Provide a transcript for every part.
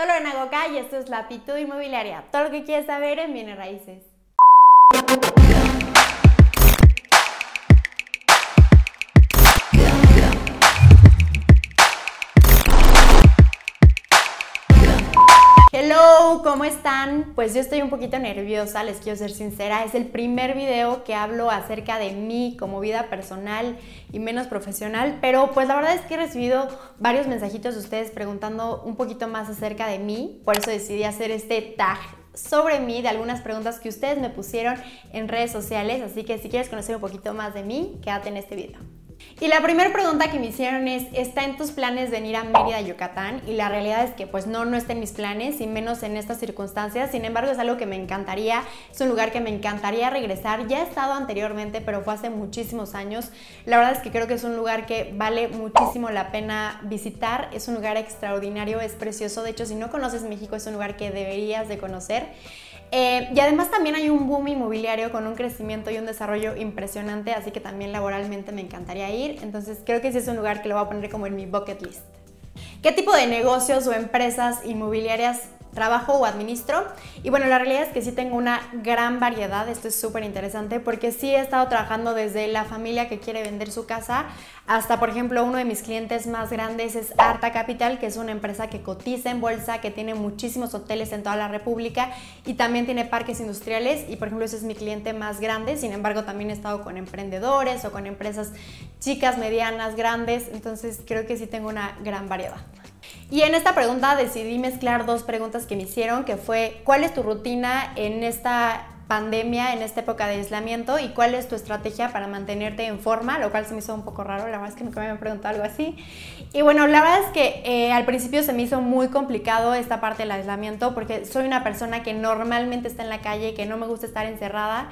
Solo en Agoca y esto es La Pitu Inmobiliaria. Todo lo que quieres saber en Bienes Raíces. Hello, ¿cómo están? Pues yo estoy un poquito nerviosa, les quiero ser sincera. Es el primer video que hablo acerca de mí como vida personal y menos profesional, pero pues la verdad es que he recibido varios mensajitos de ustedes preguntando un poquito más acerca de mí, por eso decidí hacer este tag sobre mí de algunas preguntas que ustedes me pusieron en redes sociales, así que si quieres conocer un poquito más de mí, quédate en este video. Y la primera pregunta que me hicieron es, ¿está en tus planes venir a Mérida, Yucatán? Y la realidad es que pues no, no está en mis planes y menos en estas circunstancias. Sin embargo, es algo que me encantaría, es un lugar que me encantaría regresar. Ya he estado anteriormente, pero fue hace muchísimos años. La verdad es que creo que es un lugar que vale muchísimo la pena visitar. Es un lugar extraordinario, es precioso. De hecho, si no conoces México, es un lugar que deberías de conocer. Eh, y además también hay un boom inmobiliario con un crecimiento y un desarrollo impresionante, así que también laboralmente me encantaría ir. Entonces creo que sí es un lugar que lo voy a poner como en mi bucket list. ¿Qué tipo de negocios o empresas inmobiliarias trabajo o administro. Y bueno, la realidad es que sí tengo una gran variedad, esto es súper interesante porque sí he estado trabajando desde la familia que quiere vender su casa hasta, por ejemplo, uno de mis clientes más grandes es Arta Capital, que es una empresa que cotiza en bolsa, que tiene muchísimos hoteles en toda la República y también tiene parques industriales y, por ejemplo, ese es mi cliente más grande. Sin embargo, también he estado con emprendedores o con empresas chicas, medianas, grandes, entonces creo que sí tengo una gran variedad. Y en esta pregunta decidí mezclar dos preguntas que me hicieron, que fue, ¿cuál es tu rutina en esta pandemia, en esta época de aislamiento y cuál es tu estrategia para mantenerte en forma, lo cual se me hizo un poco raro, la verdad es que nunca me habían preguntado algo así. Y bueno, la verdad es que eh, al principio se me hizo muy complicado esta parte del aislamiento porque soy una persona que normalmente está en la calle, que no me gusta estar encerrada.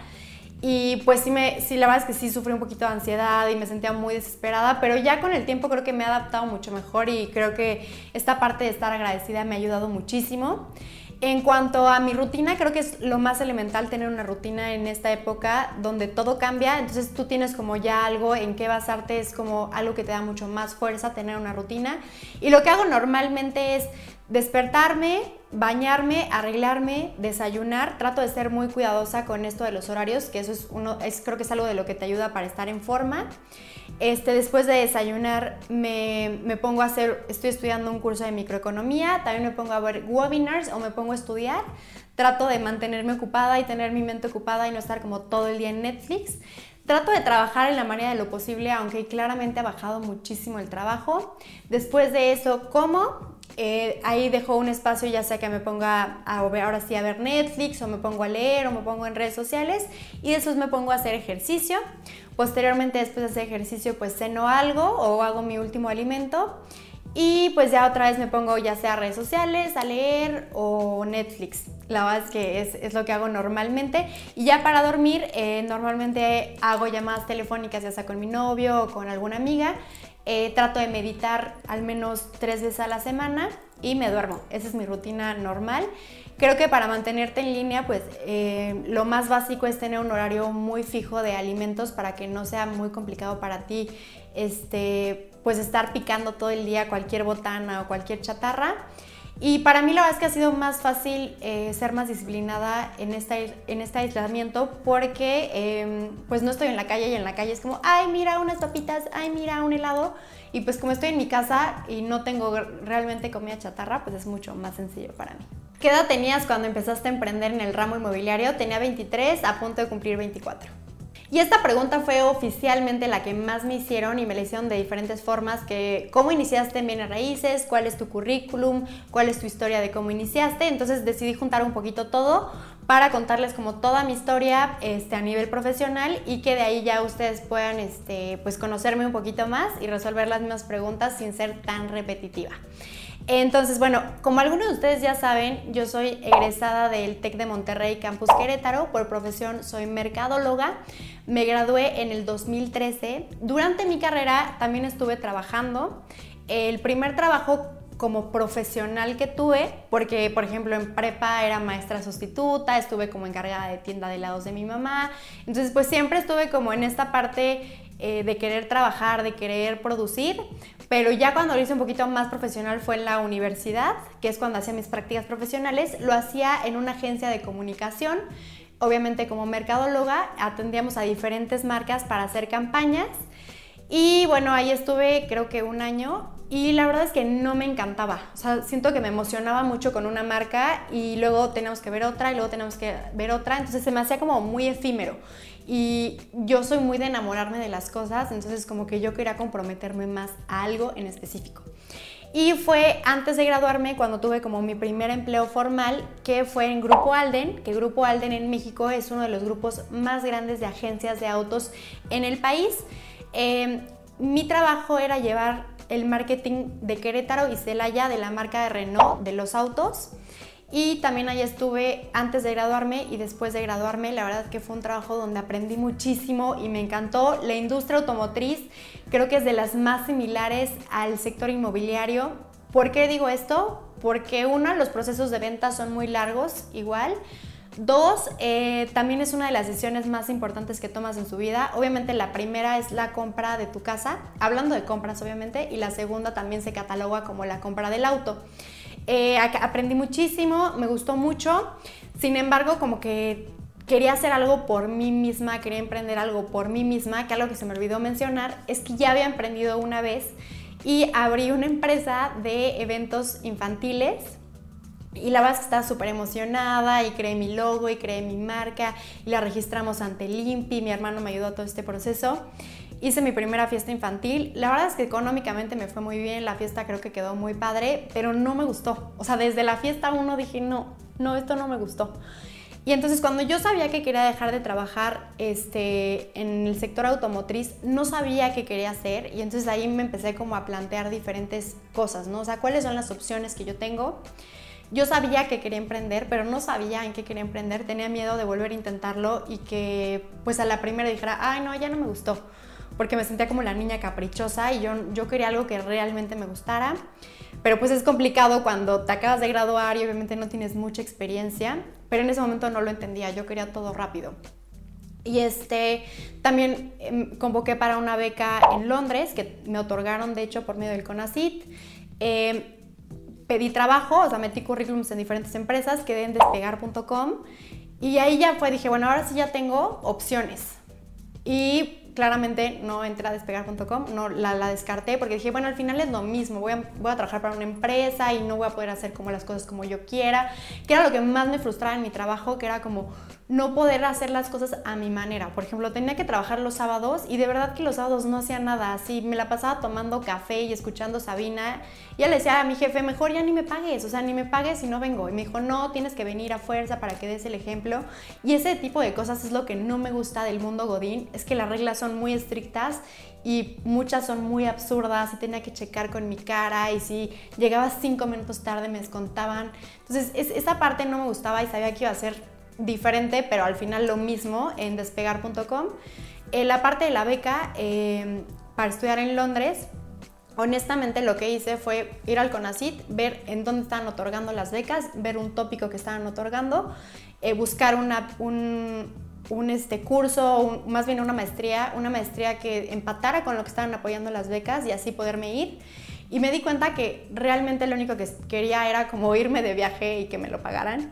Y pues sí, me, sí, la verdad es que sí sufrí un poquito de ansiedad y me sentía muy desesperada, pero ya con el tiempo creo que me he adaptado mucho mejor y creo que esta parte de estar agradecida me ha ayudado muchísimo. En cuanto a mi rutina, creo que es lo más elemental tener una rutina en esta época donde todo cambia, entonces tú tienes como ya algo en qué basarte, es como algo que te da mucho más fuerza tener una rutina. Y lo que hago normalmente es despertarme, bañarme, arreglarme, desayunar. Trato de ser muy cuidadosa con esto de los horarios, que eso es uno, es, creo que es algo de lo que te ayuda para estar en forma. Este, después de desayunar me, me, pongo a hacer, estoy estudiando un curso de microeconomía, también me pongo a ver webinars o me pongo a estudiar. Trato de mantenerme ocupada y tener mi mente ocupada y no estar como todo el día en Netflix. Trato de trabajar en la manera de lo posible, aunque claramente ha bajado muchísimo el trabajo. Después de eso, como eh, ahí dejo un espacio ya sea que me ponga a, ahora sí a ver Netflix o me pongo a leer o me pongo en redes sociales y después me pongo a hacer ejercicio. Posteriormente después de hacer ejercicio pues ceno algo o hago mi último alimento y pues ya otra vez me pongo ya sea a redes sociales, a leer o Netflix. La verdad es que es, lo que hago normalmente. Y ya para dormir, eh, normalmente hago llamadas telefónicas ya sea con mi novio o con alguna amiga. Eh, trato de meditar al menos tres veces a la semana y me duermo. Esa es mi rutina normal. Creo que para mantenerte en línea, pues eh, lo más básico es tener un horario muy fijo de alimentos para que no sea muy complicado para ti este, pues estar picando todo el día cualquier botana o cualquier chatarra. Y para mí la verdad es que ha sido más fácil eh, ser más disciplinada en, esta, en este aislamiento porque em, pues no estoy en la calle y en la calle es como, ay mira unas papitas, ay mira un helado. Y pues como estoy en mi casa y no tengo realmente comida chatarra, pues es mucho más sencillo para mí. ¿Qué edad tenías cuando empezaste a emprender en el ramo inmobiliario? Tenía 23, a punto de cumplir 24. Y esta pregunta fue oficialmente la que más me hicieron y me la hicieron de diferentes formas, que cómo iniciaste en Bienes Raíces, cuál es tu currículum, cuál es tu historia de cómo iniciaste. Entonces decidí juntar un poquito todo para contarles como toda mi historia este, a nivel profesional y que de ahí ya ustedes puedan este, pues conocerme un poquito más y resolver las mismas preguntas sin ser tan repetitiva. Entonces, bueno, como algunos de ustedes ya saben, yo soy egresada del TEC de Monterrey Campus Querétaro, por profesión soy mercadóloga, me gradué en el 2013. Durante mi carrera también estuve trabajando. El primer trabajo como profesional que tuve, porque por ejemplo en prepa era maestra sustituta, estuve como encargada de tienda de helados de mi mamá, entonces pues siempre estuve como en esta parte eh, de querer trabajar, de querer producir, pero ya cuando lo hice un poquito más profesional fue en la universidad, que es cuando hacía mis prácticas profesionales, lo hacía en una agencia de comunicación. Obviamente como mercadóloga atendíamos a diferentes marcas para hacer campañas y bueno, ahí estuve creo que un año y la verdad es que no me encantaba. O sea, siento que me emocionaba mucho con una marca y luego tenemos que ver otra y luego tenemos que ver otra. Entonces se me hacía como muy efímero. Y yo soy muy de enamorarme de las cosas, entonces como que yo quería comprometerme más a algo en específico. Y fue antes de graduarme cuando tuve como mi primer empleo formal, que fue en Grupo Alden, que Grupo Alden en México es uno de los grupos más grandes de agencias de autos en el país. Em, mi trabajo era llevar el marketing de Querétaro y Celaya de la marca de Renault de los autos. Y también ahí estuve antes de graduarme y después de graduarme. La verdad que fue un trabajo donde aprendí muchísimo y me encantó. La industria automotriz creo que es de las más similares al sector inmobiliario. ¿Por qué digo esto? Porque uno, los procesos de venta son muy largos, igual. Dos, eh, también es una de las decisiones más importantes que tomas en su vida. Obviamente la primera es la compra de tu casa, hablando de compras obviamente, y la segunda también se cataloga como la compra del auto. Eh, aprendí muchísimo, me gustó mucho, sin embargo como que quería hacer algo por mí misma, quería emprender algo por mí misma, que algo que se me olvidó mencionar es que ya había emprendido una vez y abrí una empresa de eventos infantiles y la verdad es que estaba súper emocionada y creé mi logo y creé mi marca y la registramos ante el INPI, mi hermano me ayudó a todo este proceso. Hice mi primera fiesta infantil. La verdad es que económicamente me fue muy bien, la fiesta creo que quedó muy padre, pero no me gustó. O sea, desde la fiesta uno dije, no, no, esto no me gustó. Y entonces cuando yo sabía que quería dejar de trabajar este, en el sector automotriz, no sabía qué quería hacer y entonces ahí me empecé como a plantear diferentes cosas, ¿no? O sea, cuáles son las opciones que yo tengo. Yo sabía que quería emprender, pero no sabía en qué quería emprender. Tenía miedo de volver a intentarlo y que pues a la primera dijera, ay no, ya no me gustó. Porque me sentía como la niña caprichosa y yo, yo quería algo que realmente me gustara. Pero pues es complicado cuando te acabas de graduar y obviamente no tienes mucha experiencia. Pero en ese momento no lo entendía, yo quería todo rápido. Y este, también em, convoqué para una beca en Londres, que me otorgaron de hecho por medio del CONACIT. Eh, pedí trabajo, o sea, metí currículums en diferentes empresas, quedé en despegar.com y ahí ya fue, dije, bueno, ahora sí ya tengo opciones. Y claramente no entré a despegar.com, no la, la, descarté porque dije, bueno, al final es lo mismo, voy a, voy a trabajar para una empresa y no voy a poder hacer como las cosas como yo quiera, que era lo que más me frustraba en mi trabajo, que era como no poder hacer las cosas a mi manera. Por ejemplo, tenía que trabajar los sábados y de verdad que los sábados no hacía nada. Así me la pasaba tomando café y escuchando Sabina. Y le decía a mi jefe, mejor ya ni me pagues, o sea, ni me pagues si no vengo. Y me dijo, no, tienes que venir a fuerza para que des el ejemplo. Y ese tipo de cosas es lo que no me gusta del mundo Godín, es que las reglas son muy estrictas y muchas son muy absurdas y tenía que checar con mi cara y si llegaba cinco minutos tarde me descontaban. Entonces, esa parte no me gustaba y sabía que iba a ser diferente, pero al final lo mismo en despegar.com. Eh, la parte de la beca eh, para estudiar en Londres, honestamente lo que hice fue ir al CONACIT, ver en dónde estaban otorgando las becas, ver un tópico que estaban otorgando, eh, buscar una, un, un este, curso, más bien una maestría, una maestría que empatara con lo que estaban apoyando las becas y así poderme ir. Y me di cuenta que realmente lo único que quería era como irme de viaje y que me lo pagaran.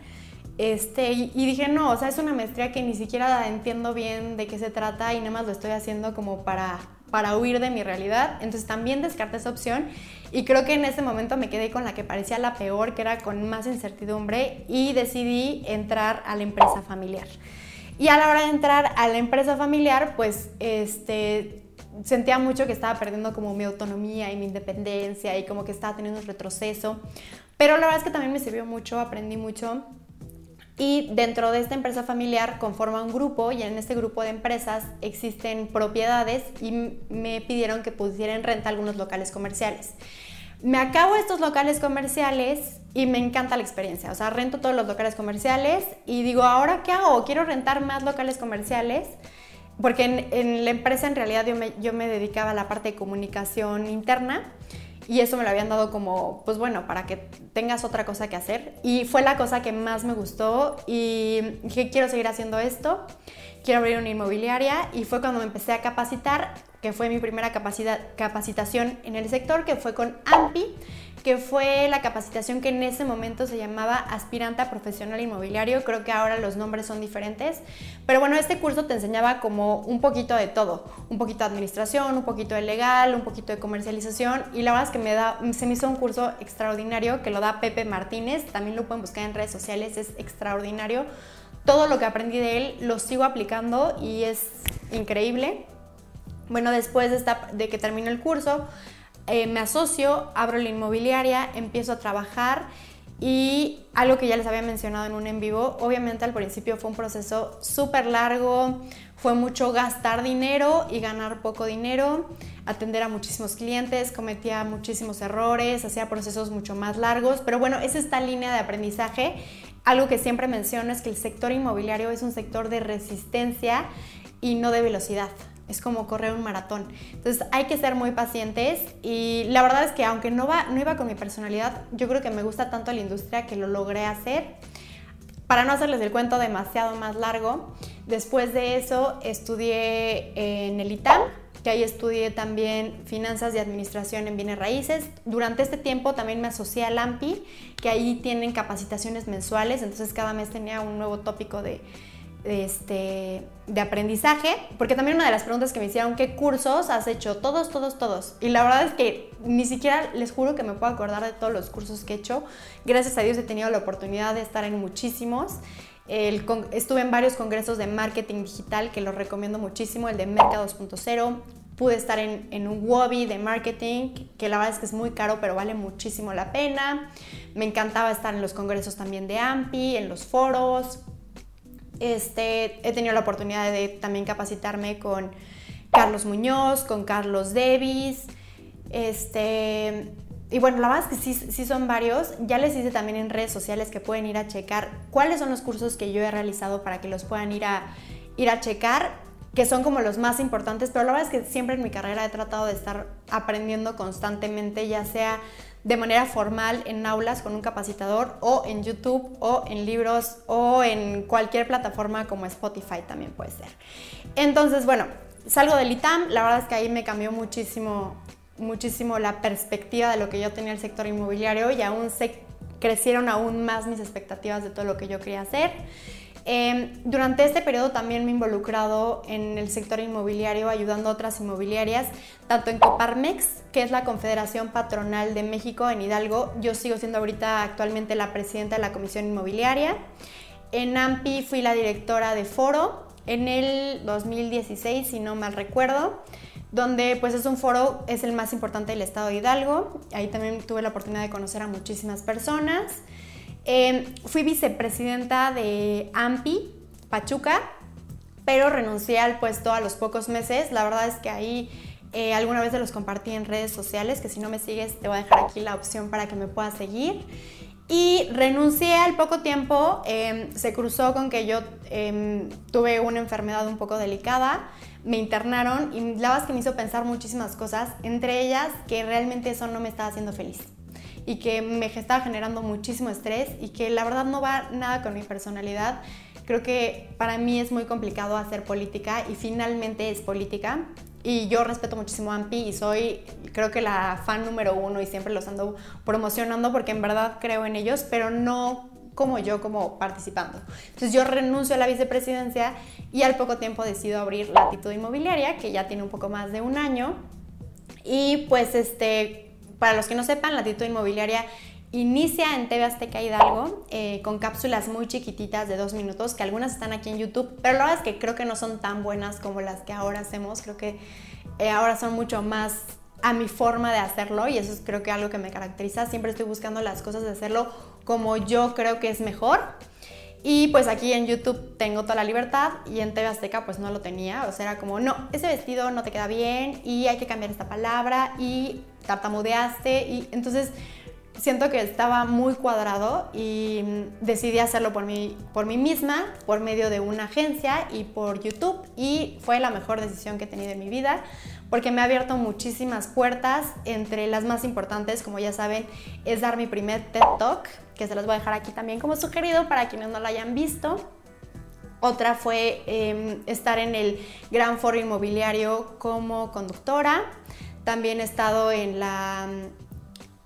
Este, y, dije, no, o sea, es una maestría que ni siquiera entiendo bien de qué se trata y nada más lo estoy haciendo como para, para huir de mi realidad. Entonces también descarté esa opción y creo que en ese momento me quedé con la que parecía la peor, que era con más incertidumbre y decidí entrar a la empresa familiar. Y a la hora de entrar a la empresa familiar, pues este, sentía mucho que estaba perdiendo como mi autonomía y mi independencia y como que estaba teniendo un retroceso. Pero la verdad es que también me sirvió mucho, aprendí mucho y dentro de esta empresa familiar conforma un grupo y en este grupo de empresas existen propiedades y me pidieron que pusiera en renta algunos locales comerciales. Me acabo estos locales comerciales y me encanta la experiencia. O sea, rento todos los locales comerciales y digo, ¿ahora qué hago? Quiero rentar más locales comerciales porque en, la empresa en realidad me, yo me dedicaba a la parte de comunicación interna y eso me lo habían dado como, pues bueno, para que tengas otra cosa que hacer. Y fue la cosa que más me gustó y dije, quiero seguir haciendo esto, quiero abrir una inmobiliaria y fue cuando me empecé a capacitar, que fue mi primera capacitación en el sector, que fue con AMPI que fue la capacitación que en ese momento se llamaba aspiranta profesional inmobiliario. Creo que ahora los nombres son diferentes. Pero bueno, este curso te enseñaba como un poquito de todo. Un poquito de administración, un poquito de legal, un poquito de comercialización. Y la verdad es que me da, se me hizo un curso extraordinario que lo da Pepe Martínez. También lo pueden buscar en redes sociales. Es extraordinario. Todo lo que aprendí de él lo sigo aplicando y es increíble. Bueno, después de, esta, de que terminó el curso, eh, me asocio, abro la inmobiliaria, empiezo a trabajar y algo que ya les había mencionado en un en vivo, obviamente al principio fue un proceso súper largo, fue mucho gastar dinero y ganar poco dinero, atender a muchísimos clientes, cometía muchísimos errores, hacía procesos mucho más largos, pero bueno, es esta línea de aprendizaje. Algo que siempre menciono es que el sector inmobiliario es un sector de resistencia y no de velocidad es como correr un maratón. Entonces hay que ser muy pacientes y la verdad es que aunque no, va, no iba con mi personalidad, yo creo que me gusta tanto la industria que lo logré hacer. Para no hacerles el cuento demasiado más largo, después de eso estudié en el ITAM, que ahí estudié también finanzas y administración en bienes raíces. Durante este tiempo también me asocié al AMPI, que ahí tienen capacitaciones mensuales, entonces cada mes tenía un nuevo tópico de, este, de aprendizaje, porque también una de las preguntas que me hicieron, ¿qué cursos has hecho? Todos, todos, todos. Y la verdad es que ni siquiera les juro que me puedo acordar de todos los cursos que he hecho. Gracias a Dios he tenido la oportunidad de estar en muchísimos. estuve en varios congresos de marketing digital que los recomiendo muchísimo, el de Merca 2.0. Pude estar en, en un Wobby de marketing, que la verdad es que es muy caro, pero vale muchísimo la pena. Me encantaba estar en los congresos también de AMPI, en los foros, este, he tenido la oportunidad de también capacitarme con Carlos Muñoz, con Carlos Devis. Este, y bueno, la verdad es que sí, son varios. Ya les hice también en redes sociales que pueden ir a checar cuáles son los cursos que yo he realizado para que los puedan ir a, ir a checar, que son como los más importantes. Pero la verdad es que siempre en mi carrera he tratado de estar aprendiendo constantemente, ya sea de manera formal en aulas con un capacitador o en YouTube o en libros o en cualquier plataforma como Spotify también puede ser. Entonces, bueno, salgo del ITAM, la verdad es que ahí me cambió muchísimo, muchísimo la perspectiva de lo que yo tenía el sector inmobiliario y aún se crecieron aún más mis expectativas de todo lo que yo quería hacer. Em, durante este periodo también me he involucrado en el sector inmobiliario ayudando a otras inmobiliarias, tanto en Coparmex, que es la Confederación Patronal de México en Hidalgo. Yo sigo siendo ahorita actualmente la presidenta de la Comisión Inmobiliaria. En AMPI fui la directora de Foro en el 2016, si no mal recuerdo donde pues es un foro, es el más importante del estado de Hidalgo. Ahí también tuve la oportunidad de conocer a muchísimas personas. Em, fui vicepresidenta de AMPI, Pachuca, pero renuncié al puesto a los pocos meses. La verdad es que ahí eh, alguna vez se los compartí en redes sociales, que si no me sigues te voy a dejar aquí la opción para que me puedas seguir. Y renuncié al poco tiempo, em, se cruzó con que yo em, tuve una enfermedad un poco delicada, me internaron y la verdad es que me hizo pensar muchísimas cosas, entre ellas que realmente eso no me estaba haciendo feliz y que me estaba generando muchísimo estrés y que la verdad no va nada con mi personalidad. Creo que para mí es muy complicado hacer política y finalmente es política. Y yo respeto muchísimo a AMPI y soy, creo que la fan número uno y siempre los ando promocionando porque en verdad creo en ellos, pero no como yo como participando. Entonces yo renuncio a la vicepresidencia y al poco tiempo decido abrir la Latitud Inmobiliaria, que ya tiene un poco más de un año. Y pues este, para los que no sepan, la Latitud Inmobiliaria inicia en TV Azteca Hidalgo eh, con cápsulas muy chiquititas de dos minutos, que algunas están aquí en YouTube, pero la verdad es que creo que no son tan buenas como las que ahora hacemos. Creo que eh, ahora son mucho más a mi forma de hacerlo y eso es creo que algo que me caracteriza. Siempre estoy buscando las cosas de hacerlo como yo creo que es mejor. Y pues aquí en YouTube tengo toda la libertad y en TV Azteca pues no lo tenía. O sea, era como, no, ese vestido no te queda bien y hay que cambiar esta palabra y tartamudeaste. Y entonces siento que estaba muy cuadrado y decidí hacerlo por mí, por mí misma, por medio de una agencia y por YouTube. Y fue la mejor decisión que he tenido en mi vida porque me ha abierto muchísimas puertas. Entre las más importantes, como ya saben, es dar mi primer TED Talk que se los voy a dejar aquí también como sugerido para quienes no lo hayan visto. Otra fue em, estar en el Gran Foro Inmobiliario como conductora. También he estado en, la,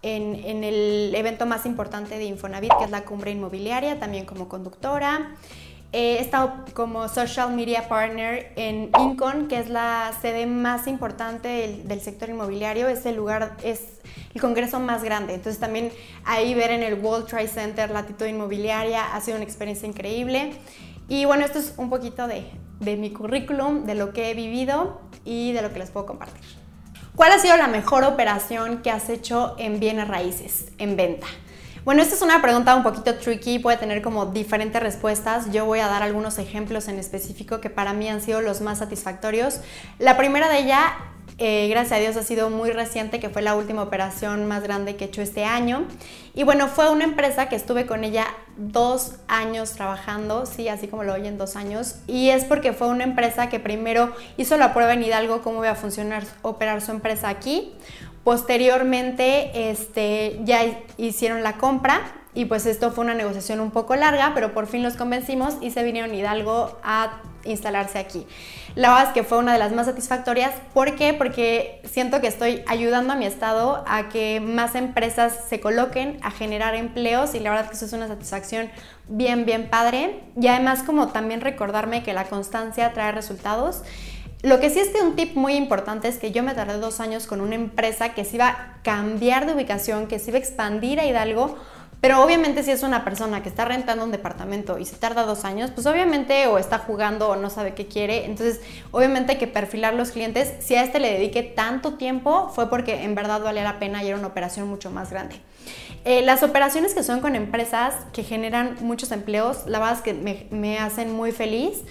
en, en, el evento más importante de Infonavit, que es la Cumbre Inmobiliaria, también como conductora. He estado como social media partner en Incon, que es la sede más importante del, del, sector inmobiliario. Es el lugar, es el congreso más grande. Entonces también ahí ver en el World Trade Center la actitud inmobiliaria ha sido una experiencia increíble. Y bueno, esto es un poquito de, de mi currículum, de lo que he vivido y de lo que les puedo compartir. ¿Cuál ha sido la mejor operación que has hecho en bienes raíces, en venta? Bueno, esta es una pregunta un poquito tricky, puede tener como diferentes respuestas. Yo voy a dar algunos ejemplos en específico que para mí han sido los más satisfactorios. La primera de ellas, eh, gracias a Dios, ha sido muy reciente, que fue la última operación más grande que he hecho este año. Y bueno, fue una empresa que estuve con ella dos años trabajando, sí, así como lo oyen, dos años. Y es porque fue una empresa que primero hizo la prueba en Hidalgo, cómo iba a funcionar, operar su empresa aquí. Posteriormente este, ya hicieron la compra y pues esto fue una negociación un poco larga, pero por fin los convencimos y se vinieron Hidalgo a instalarse aquí. La verdad es que fue una de las más satisfactorias. ¿Por qué? Porque siento que estoy ayudando a mi estado a que más empresas se coloquen, a generar empleos y la verdad es que eso es una satisfacción bien, bien padre. Y además como también recordarme que la constancia trae resultados. Lo que sí es que un tip muy importante es que yo me tardé dos años con una empresa que se iba a cambiar de ubicación, que se iba a expandir a Hidalgo, pero obviamente si es una persona que está rentando un departamento y se tarda dos años, pues obviamente o está jugando o no sabe qué quiere. Entonces, obviamente hay que perfilar los clientes. Si a este le dediqué tanto tiempo, fue porque en verdad valía la pena y era una operación mucho más grande. Eh, las operaciones que son con empresas que generan muchos empleos, la verdad es que me, hacen muy feliz.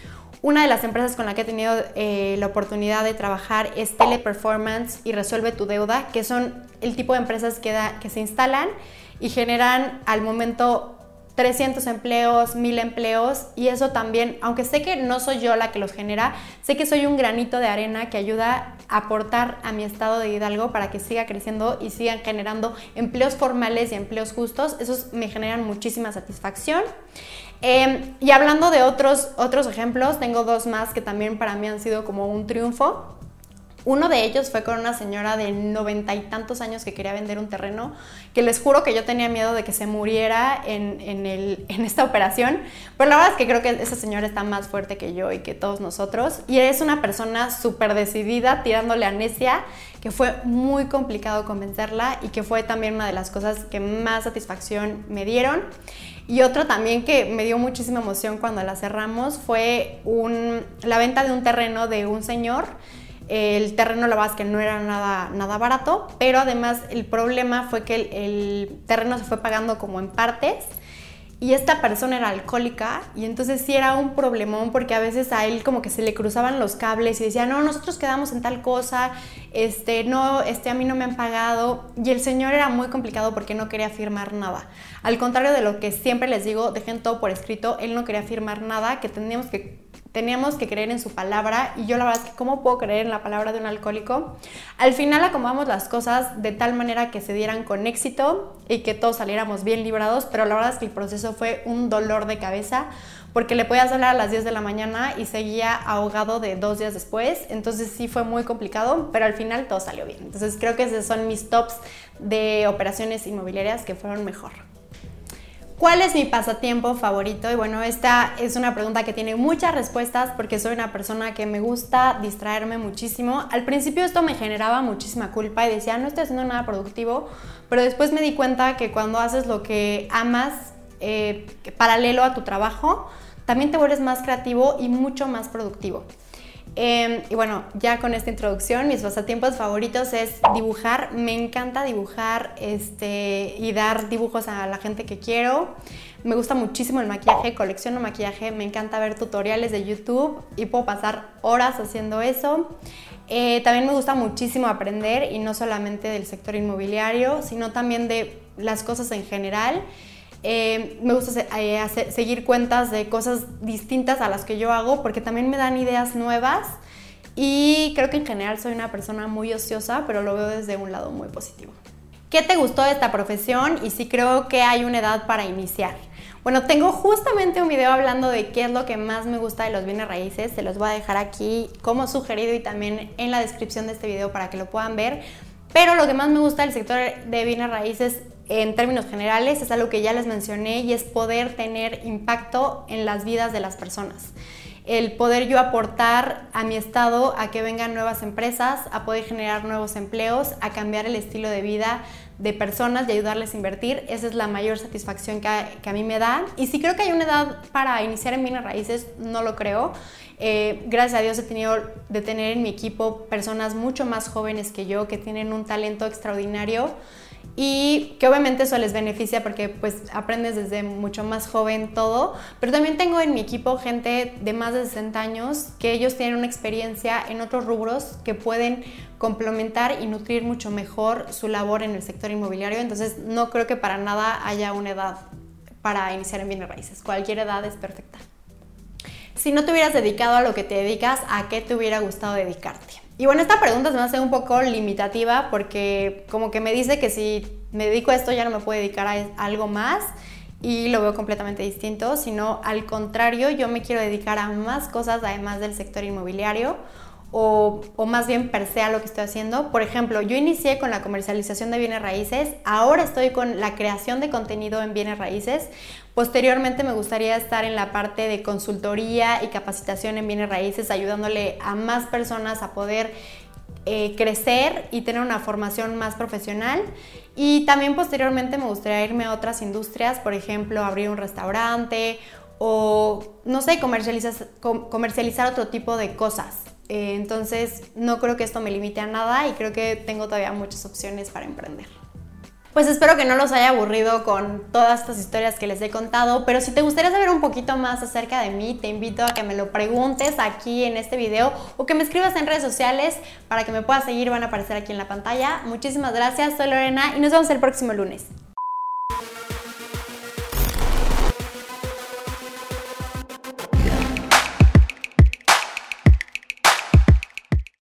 Una de las empresas con la que he tenido eh, la oportunidad de trabajar es Teleperformance y Resuelve tu Deuda, que son el tipo de empresas que se instalan y generan al momento 300 empleos, 1000 empleos y eso también, aunque sé que no soy yo la que los genera, sé que soy un granito de arena que ayuda a aportar a mi estado de Hidalgo para que siga creciendo y sigan generando empleos formales y empleos justos. Esos me generan muchísima satisfacción. Em, y hablando de otros, otros ejemplos, tengo dos más que también para mí han sido como un triunfo. Uno de ellos fue con una señora de noventa y tantos años que quería vender un terreno, que les juro que yo tenía miedo de que se muriera en, en, esta operación, pero la verdad es que creo que esa señora está más fuerte que yo y que todos nosotros, y es una persona súper decidida, tirándole a necia, que fue muy complicado convencerla y que fue también una de las cosas que más satisfacción me dieron. Y otro también que me dio muchísima emoción cuando la cerramos fue la venta de un terreno de un señor. El terreno, la verdad que no era nada, nada barato, pero además el problema fue que el, el terreno se fue pagando como en partes y esta persona era alcohólica y entonces sí era un problemón porque a veces a él como que se le cruzaban los cables y decía, no, nosotros quedamos en tal cosa, este, no, este, a mí no me han pagado. Y el señor era muy complicado porque no quería firmar nada. Al contrario de lo que siempre les digo, dejen todo por escrito, él no quería firmar nada, que teníamos que teníamos que creer en su palabra y yo la verdad es que cómo puedo creer en la palabra de un alcohólico. Al final acomodamos las cosas de tal manera que se dieran con éxito y que todos saliéramos bien librados, pero la verdad es que el proceso fue un dolor de cabeza porque le podías hablar a las 10 de la mañana y seguía ahogado de dos días después, entonces sí fue muy complicado, pero al final todo salió bien. Entonces creo que esos son mis tops de operaciones inmobiliarias que fueron mejor. ¿Cuál es mi pasatiempo favorito? Y bueno, esta es una pregunta que tiene muchas respuestas porque soy una persona que me gusta distraerme muchísimo. Al principio esto me generaba muchísima culpa y decía, no estoy haciendo nada productivo, pero después me di cuenta que cuando haces lo que amas eh, paralelo a tu trabajo, también te vuelves más creativo y mucho más productivo. Em, y bueno, ya con esta introducción, mis pasatiempos favoritos es dibujar. Me encanta dibujar este, y dar dibujos a la gente que quiero. Me gusta muchísimo el maquillaje, colecciono maquillaje, me encanta ver tutoriales de YouTube y puedo pasar horas haciendo eso. Eh, también me gusta muchísimo aprender y no solamente del sector inmobiliario, sino también de las cosas en general. Eh, me gusta eh, seguir cuentas de cosas distintas a las que yo hago porque también me dan ideas nuevas y creo que en general soy una persona muy ociosa, pero lo veo desde un lado muy positivo. ¿Qué te gustó de esta profesión? Y si creo que hay una edad para iniciar. Bueno, tengo justamente un video hablando de qué es lo que más me gusta de los bienes raíces. Se los voy a dejar aquí como sugerido y también en la descripción de este video para que lo puedan ver. Pero lo que más me gusta del sector de bienes raíces en términos generales es algo que ya les mencioné y es poder tener impacto en las vidas de las personas el poder yo aportar a mi estado a que vengan nuevas empresas, a poder generar nuevos empleos, a cambiar el estilo de vida de personas y ayudarles a invertir. Esa es la mayor satisfacción que a, mí me da. Y si creo que hay una edad para iniciar en bienes raíces, no lo creo. Eh, gracias a Dios he tenido de tener en mi equipo personas mucho más jóvenes que yo, que tienen un talento extraordinario y que obviamente eso les beneficia porque pues aprendes desde mucho más joven todo, pero también tengo en mi equipo gente de más de 60 años que ellos tienen una experiencia en otros rubros que pueden complementar y nutrir mucho mejor su labor en el sector inmobiliario, entonces no creo que para nada haya una edad para iniciar en bienes raíces, cualquier edad es perfecta. Si no te hubieras dedicado a lo que te dedicas, ¿a qué te hubiera gustado dedicarte? Y bueno, esta pregunta se me hace un poco limitativa porque como que me dice que si me dedico a esto ya no me puedo dedicar a algo más y lo veo completamente distinto, sino al contrario, yo me quiero dedicar a más cosas además del sector inmobiliario o, más bien per se a lo que estoy haciendo. Por ejemplo, yo inicié con la comercialización de bienes raíces, ahora estoy con la creación de contenido en bienes raíces, Posteriormente me gustaría estar en la parte de consultoría y capacitación en bienes raíces, ayudándole a más personas a poder eh, crecer y tener una formación más profesional. Y también posteriormente me gustaría irme a otras industrias, por ejemplo, abrir un restaurante o, no sé, comercializar, otro tipo de cosas. Eh, entonces, no creo que esto me limite a nada y creo que tengo todavía muchas opciones para emprender. Pues espero que no los haya aburrido con todas estas historias que les he contado, pero si te gustaría saber un poquito más acerca de mí, te invito a que me lo preguntes aquí en este video o que me escribas en redes sociales para que me puedas seguir, van a aparecer aquí en la pantalla. Muchísimas gracias, soy Lorena y nos vemos el próximo lunes.